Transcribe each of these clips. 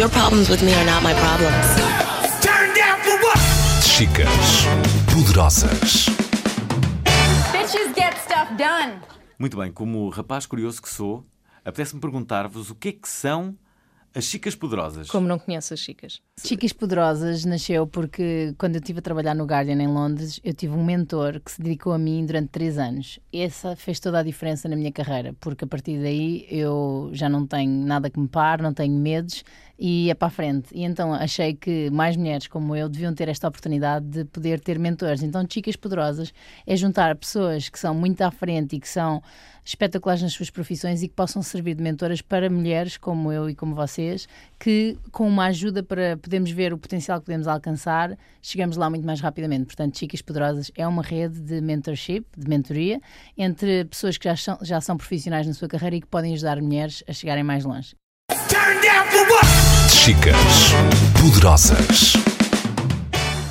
Your problems with me are not my problems. Chicas poderosas. Bitches get stuff done. Muito bem, como rapaz curioso que sou, apetece-me perguntar-vos o que é que são as chicas poderosas. Como não conheço as chicas? Chicas Poderosas nasceu porque quando eu estive a trabalhar no Guardian em Londres, eu tive um mentor que se dedicou a mim durante três anos. Essa fez toda a diferença na minha carreira, porque a partir daí eu já não tenho nada que me pare, não tenho medos e é para a frente. E então achei que mais mulheres como eu deviam ter esta oportunidade de poder ter mentores. Então, Chicas Poderosas é juntar pessoas que são muito à frente e que são espetaculares nas suas profissões e que possam servir de mentoras para mulheres como eu e como vocês, que com uma ajuda para podermos ver o potencial que podemos alcançar, chegamos lá muito mais rapidamente. Portanto, Chicas Poderosas é uma rede de mentorship, de mentoria, entre pessoas que já são, já são profissionais na sua carreira e que podem ajudar mulheres a chegarem mais longe. Chicas poderosas.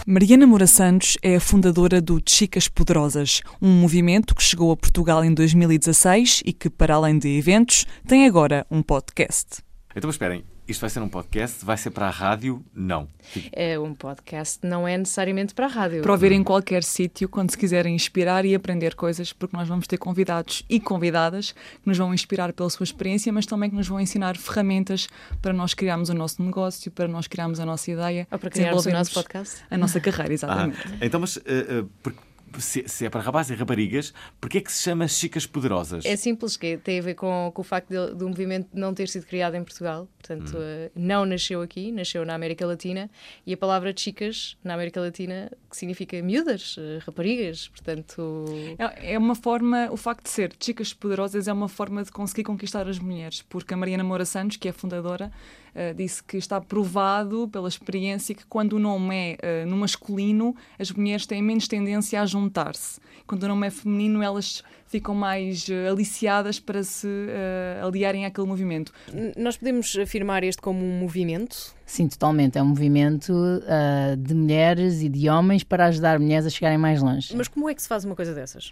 Mariana Moura Santos é a fundadora do Chicas Poderosas, um movimento que chegou a Portugal em 2016 e que, para além de eventos, tem agora um podcast. Então, esperem, isto vai ser um podcast? Vai ser para a rádio? Não. É um podcast, não é necessariamente para a rádio. Para ouvir em qualquer sítio, quando se quiserem inspirar e aprender coisas, porque nós vamos ter convidados e convidadas que nos vão inspirar pela sua experiência, mas também que nos vão ensinar ferramentas para nós criarmos o nosso negócio, para nós criarmos a nossa ideia. Ou para criarmos o nosso podcast. A nossa carreira, Ah, exatamente. então, mas eh, eh, por- se, se é para rapazes e raparigas, porquê é que se chama Chicas Poderosas? É simples, que tem a ver com, com o facto de- do movimento não ter sido criado em Portugal. Portanto, eh, não nasceu aqui, nasceu na América Latina. E a palavra chicas, na América Latina, que significa miúdas, eh, raparigas. Portanto, É é uma forma, o facto de ser chicas poderosas é uma forma de conseguir conquistar as mulheres, porque a Mariana Moura Santos, que é a fundadora, eh, disse que está provado pela experiência que quando o nome é eh, no masculino, as mulheres têm menos tendência a juntar-se. Quando o nome é feminino, elas ficam mais eh, aliciadas para se aliarem àquele movimento. n- nós podemos afirmar este como um movimento. Sim, totalmente. É um movimento de mulheres e de homens para ajudar mulheres a chegarem mais longe. Mas como é que se faz uma coisa dessas?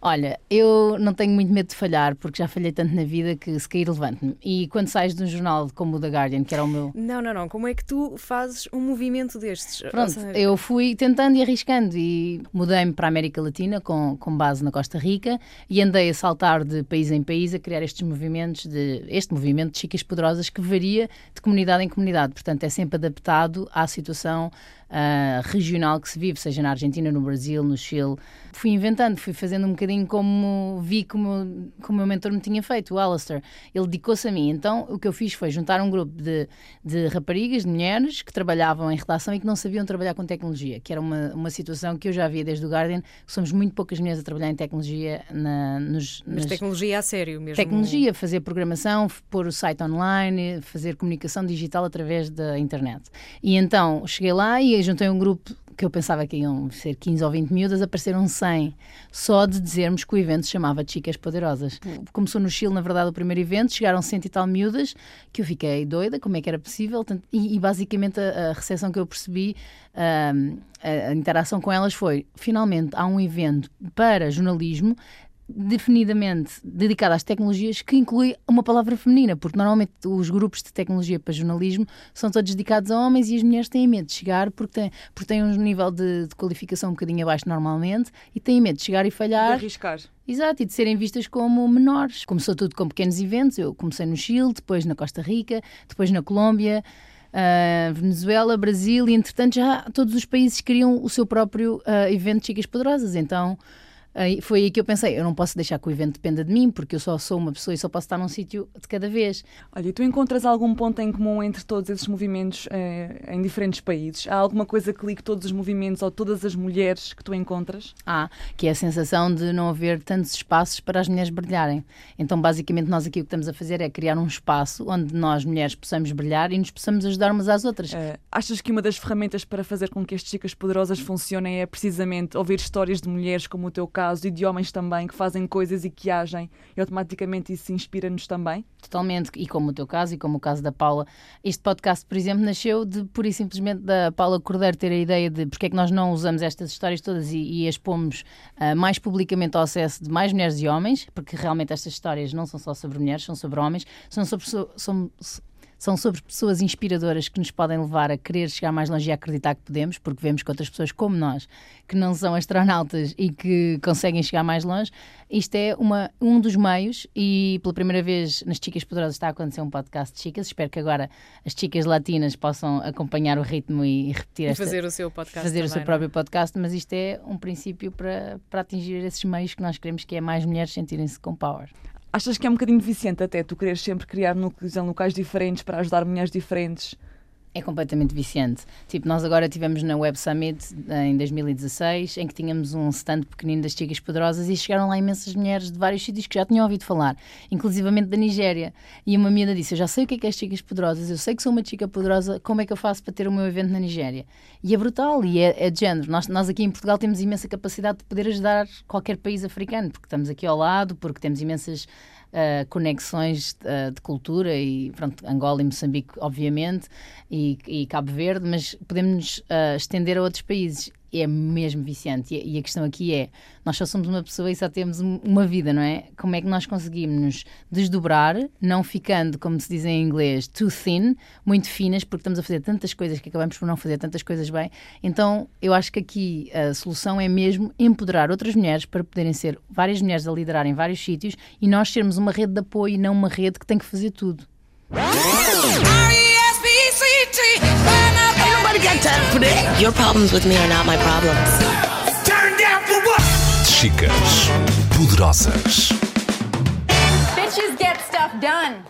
Olha, eu não tenho muito medo de falhar, porque já falhei tanto na vida que se cair, levante-me. E quando sais de um jornal como o The Guardian, que era o meu. Não, não, não. Como é que tu fazes um movimento destes? Pronto, seja, eu fui tentando e arriscando e mudei-me para a América Latina com, com base na Costa Rica e andei a saltar de país em país a criar estes movimentos, de, este movimento de chicas poderosas que varia de comunidade em comunidade. Portanto, é sempre adaptado à situação ah, regional que se vive, seja na Argentina, no Brasil, no Chile. Fui inventando, fui fazendo um bocadinho como vi como, como o meu mentor me tinha feito, o Alistair. Ele dedicou-se a mim. Então, o que eu fiz foi juntar um grupo de, de raparigas, de mulheres, que trabalhavam em redação e que não sabiam trabalhar com tecnologia, que era uma, uma situação que eu já via desde o Guardian, que somos muito poucas mulheres a trabalhar em tecnologia na, nos, Mas nas- tecnologia a sério mesmo. Tecnologia, fazer programação, pôr o site online, fazer comunicação digital através da internet. E então cheguei lá e juntei um grupo que eu pensava que iam ser 15 ou 20 miúdas, apareceram 100, só de dizermos que o evento se chamava Chicas Poderosas. Começou no Chile, na verdade, o primeiro evento, chegaram 100 e tal miúdas, que eu fiquei doida, como é que era possível, e, e basicamente a, a recepção que eu percebi, a, a interação com elas foi, finalmente há um evento para jornalismo definidamente dedicado às tecnologias que inclui uma palavra feminina, porque normalmente os grupos de tecnologia para jornalismo são todos dedicados a homens e as mulheres têm medo de chegar porque têm, porque têm um nível de, de qualificação um bocadinho abaixo normalmente e têm medo de chegar e De falhar. arriscar. Exato, e de serem vistas como menores. Começou tudo com pequenos eventos. Eu comecei no Chile, depois na Costa Rica, depois na Colômbia, ah, Venezuela, Brasil, e entretanto já todos os países queriam o seu próprio ah, evento de Chicas Poderosas. Então aí foi aí que eu pensei: eu não posso deixar que o evento dependa de mim, porque eu só sou uma pessoa e só posso estar num sítio de cada vez. Olha, e tu encontras algum ponto em comum entre todos esses movimentos eh, em diferentes países? Há alguma coisa que ligue todos os movimentos ou todas as mulheres que tu encontras? Há, que é a sensação de não haver tantos espaços para as mulheres brilharem. Então, basicamente, nós aqui o que estamos a fazer é criar um espaço onde nós, mulheres, possamos brilhar e nos possamos ajudar umas às outras. Eh, achas que uma das ferramentas para fazer com que as chicas poderosas funcionem é precisamente ouvir histórias de mulheres, como o teu caso, e de homens também, que fazem coisas e que agem, e automaticamente isso inspira-nos também? Totalmente, e como o teu caso e como o caso da Paula. Este podcast, por exemplo, nasceu de pura e simplesmente da Paula Cordeiro ter a ideia de porque é que nós não usamos estas histórias todas e, e as pomos ah, mais publicamente ao acesso de mais mulheres e homens, porque realmente estas histórias não são só sobre mulheres, são sobre homens, são sobre, so- são- são sobre pessoas inspiradoras que nos podem levar a querer chegar mais longe e a acreditar que podemos, porque vemos que outras pessoas como nós, que não são astronautas e que conseguem chegar mais longe, isto é uma, um dos meios e pela primeira vez nas Chicas Poderosas está a acontecer um podcast de chicas. Espero que agora as chicas latinas possam acompanhar o ritmo e repetir E esta, fazer o seu podcast. fazer o também, seu não é? próprio podcast, mas isto é um princípio para, para atingir esses meios que nós queremos, que é mais mulheres sentirem-se com power. Achas que é um bocadinho viciante até tu quereres sempre criar núcleos em locais diferentes para ajudar mulheres diferentes? É completamente viciante. Tipo, nós agora tivemos na Web Summit em 2016, em que tínhamos um stand pequenino das Chicas Poderosas e chegaram lá imensas mulheres de vários sítios que já tinham ouvido falar, inclusivamente da Nigéria. E uma miúda disse: Eu já sei o que é que é as Chicas Poderosas, eu sei que sou uma chica poderosa, como é que eu faço para ter o meu evento na Nigéria? E é brutal e é, é de género. Nós, nós aqui em Portugal temos imensa capacidade de poder ajudar qualquer país africano, porque estamos aqui ao lado, porque temos imensas uh, conexões uh, de cultura e pronto, Angola e Moçambique, obviamente, e, e Cabo Verde, mas podemos uh, estender a outros países. É mesmo viciante. E, a questão aqui é: nós só somos uma pessoa e só temos um- uma vida, não é? Como é que nós conseguimos nos desdobrar, não ficando, como se diz em inglês, too thin, muito finas, porque estamos a fazer tantas coisas que acabamos por não fazer tantas coisas bem. Então, eu acho que aqui a solução é mesmo empoderar outras mulheres para poderem ser várias mulheres a liderar em vários sítios e nós sermos uma rede de apoio e não uma rede que tem que fazer tudo. Your problems with me are not my problems. Turn down for what? Chicas Poderosas. Bitches get stuff done.